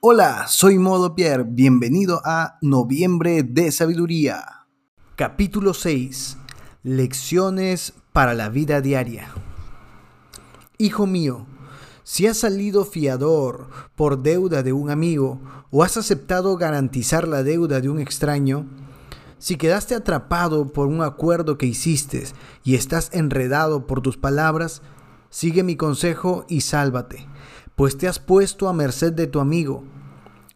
Hola, soy Modo Pierre, bienvenido a Noviembre de Sabiduría. Capítulo 6. Lecciones para la vida diaria. Hijo mío, si has salido fiador por deuda de un amigo o has aceptado garantizar la deuda de un extraño, si quedaste atrapado por un acuerdo que hiciste y estás enredado por tus palabras, sigue mi consejo y sálvate, pues te has puesto a merced de tu amigo.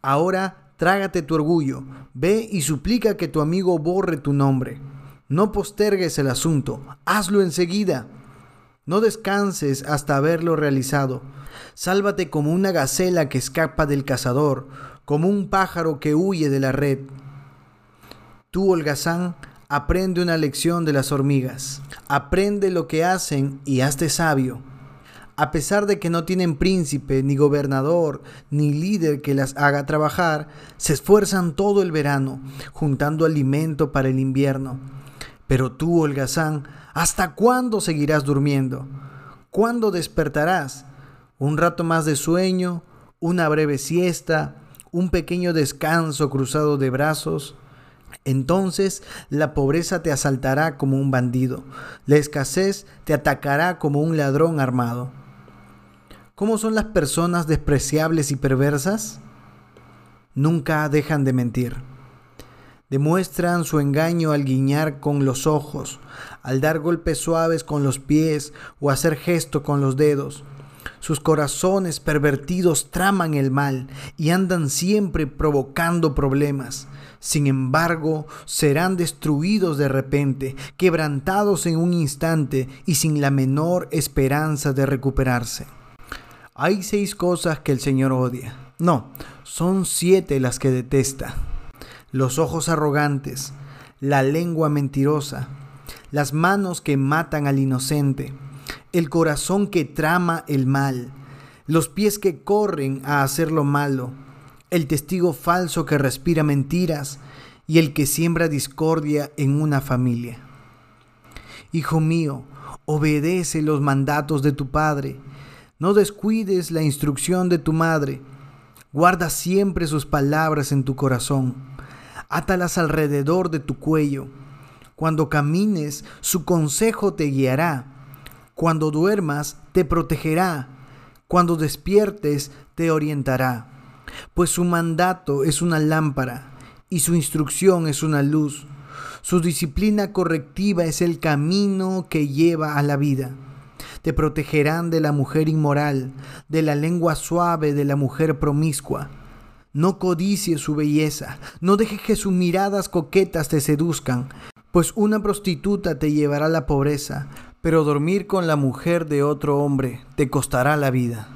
Ahora trágate tu orgullo, ve y suplica que tu amigo borre tu nombre. No postergues el asunto, hazlo enseguida. No descanses hasta haberlo realizado Sálvate como una gacela que escapa del cazador, como un pájaro que huye de la red. Tú, holgazán, aprende una lección de las hormigas. Aprende lo que hacen y hazte sabio. A pesar de que no tienen príncipe, ni gobernador, ni líder que las haga trabajar, se esfuerzan todo el verano, juntando alimento para el invierno. Pero tú, holgazán, ¿hasta cuándo seguirás durmiendo? ¿Cuándo despertarás? un rato más de sueño, una breve siesta, un pequeño descanso cruzado de brazos. Entonces la pobreza te asaltará como un bandido, la escasez te atacará como un ladrón armado. ¿Cómo son las personas despreciables y perversas? Nunca dejan de mentir. Demuestran su engaño al guiñar con los ojos, al dar golpes suaves con los pies o hacer gesto con los dedos sus corazones pervertidos traman el mal y andan siempre provocando problemas. Sin embargo, serán destruidos de repente, quebrantados en un instante y sin la menor esperanza de recuperarse. Hay seis cosas que el Señor odia. No, son siete las que detesta. Los ojos arrogantes, la lengua mentirosa, las manos que matan al inocente, el corazón que trama el mal, los pies que corren a hacer lo malo, el testigo falso que respira mentiras y el que siembra discordia en una familia. Hijo mío, obedece los mandatos de tu Padre, no descuides la instrucción de tu madre, guarda siempre sus palabras en tu corazón, átalas alrededor de tu cuello. Cuando camines, su consejo te guiará cuando duermas, te protegerá. Cuando despiertes, te orientará. Pues su mandato es una lámpara y su instrucción es una luz. Su disciplina correctiva es el camino que lleva a la vida. Te protegerán de la mujer inmoral, de la lengua suave de la mujer promiscua. No codicies su belleza, no dejes que sus miradas coquetas te seduzcan, pues una prostituta te llevará a la pobreza, pero dormir con la mujer de otro hombre te costará la vida.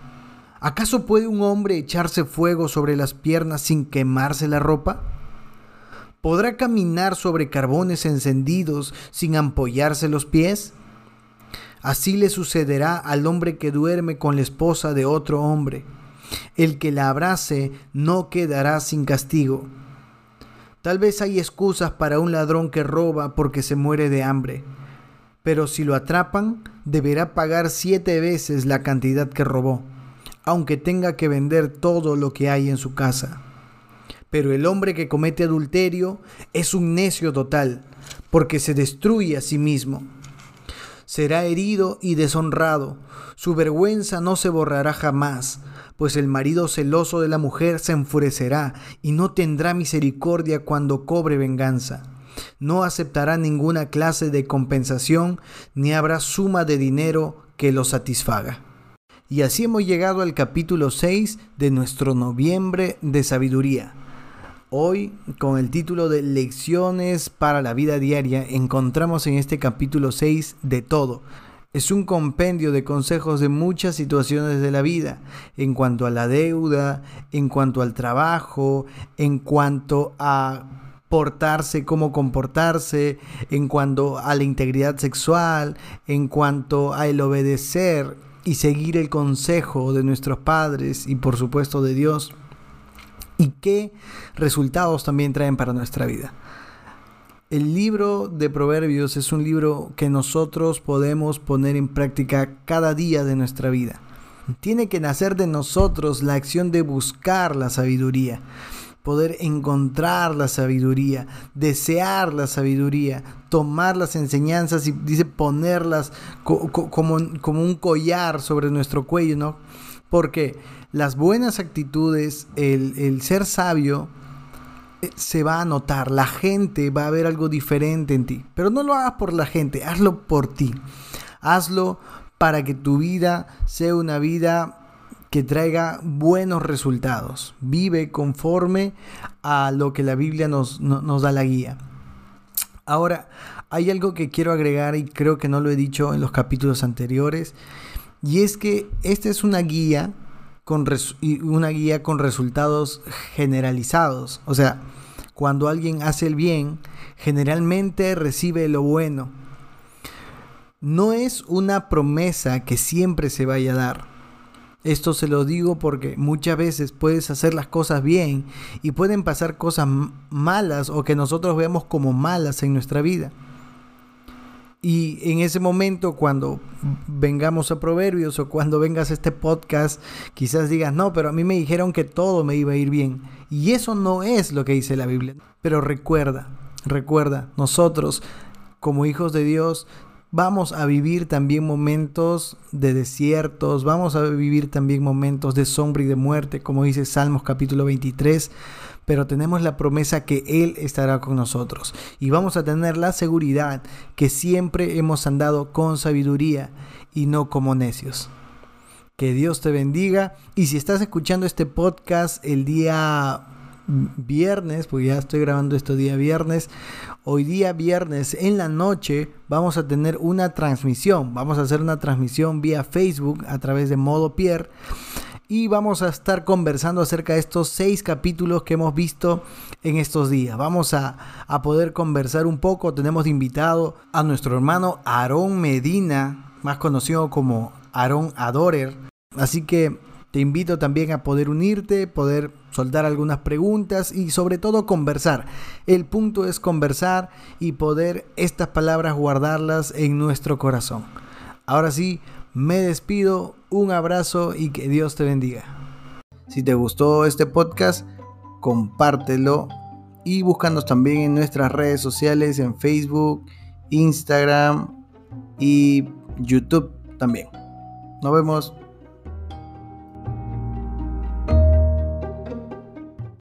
¿Acaso puede un hombre echarse fuego sobre las piernas sin quemarse la ropa? ¿Podrá caminar sobre carbones encendidos sin ampollarse los pies? Así le sucederá al hombre que duerme con la esposa de otro hombre. El que la abrace no quedará sin castigo. Tal vez hay excusas para un ladrón que roba porque se muere de hambre pero si lo atrapan, deberá pagar siete veces la cantidad que robó, aunque tenga que vender todo lo que hay en su casa. Pero el hombre que comete adulterio es un necio total, porque se destruye a sí mismo. Será herido y deshonrado, su vergüenza no se borrará jamás, pues el marido celoso de la mujer se enfurecerá y no tendrá misericordia cuando cobre venganza no aceptará ninguna clase de compensación ni habrá suma de dinero que lo satisfaga. Y así hemos llegado al capítulo 6 de nuestro noviembre de sabiduría. Hoy, con el título de Lecciones para la vida diaria, encontramos en este capítulo 6 de todo. Es un compendio de consejos de muchas situaciones de la vida, en cuanto a la deuda, en cuanto al trabajo, en cuanto a portarse, cómo comportarse, en cuanto a la integridad sexual, en cuanto a el obedecer y seguir el consejo de nuestros padres y por supuesto de Dios, y qué resultados también traen para nuestra vida. El libro de Proverbios es un libro que nosotros podemos poner en práctica cada día de nuestra vida. Tiene que nacer de nosotros la acción de buscar la sabiduría poder encontrar la sabiduría, desear la sabiduría, tomar las enseñanzas y dice ponerlas como, como un collar sobre nuestro cuello, ¿no? Porque las buenas actitudes, el, el ser sabio, eh, se va a notar, la gente va a ver algo diferente en ti. Pero no lo hagas por la gente, hazlo por ti. Hazlo para que tu vida sea una vida que traiga buenos resultados. Vive conforme a lo que la Biblia nos, nos da la guía. Ahora, hay algo que quiero agregar y creo que no lo he dicho en los capítulos anteriores, y es que esta es una guía con una guía con resultados generalizados. O sea, cuando alguien hace el bien, generalmente recibe lo bueno. No es una promesa que siempre se vaya a dar. Esto se lo digo porque muchas veces puedes hacer las cosas bien y pueden pasar cosas malas o que nosotros vemos como malas en nuestra vida. Y en ese momento, cuando vengamos a Proverbios o cuando vengas a este podcast, quizás digas, no, pero a mí me dijeron que todo me iba a ir bien. Y eso no es lo que dice la Biblia. Pero recuerda, recuerda, nosotros como hijos de Dios vamos a vivir también momentos de desiertos, vamos a vivir también momentos de sombra y de muerte, como dice Salmos capítulo 23, pero tenemos la promesa que Él estará con nosotros y vamos a tener la seguridad que siempre hemos andado con sabiduría y no como necios. Que Dios te bendiga y si estás escuchando este podcast el día viernes, porque ya estoy grabando esto día viernes. Hoy día viernes en la noche vamos a tener una transmisión. Vamos a hacer una transmisión vía Facebook a través de Modo Pierre. Y vamos a estar conversando acerca de estos seis capítulos que hemos visto en estos días. Vamos a, a poder conversar un poco. Tenemos invitado a nuestro hermano Aarón Medina, más conocido como Aarón Adorer. Así que te invito también a poder unirte, poder soltar algunas preguntas y sobre todo conversar. El punto es conversar y poder estas palabras guardarlas en nuestro corazón. Ahora sí, me despido, un abrazo y que Dios te bendiga. Si te gustó este podcast, compártelo y búscanos también en nuestras redes sociales en Facebook, Instagram y YouTube también. Nos vemos.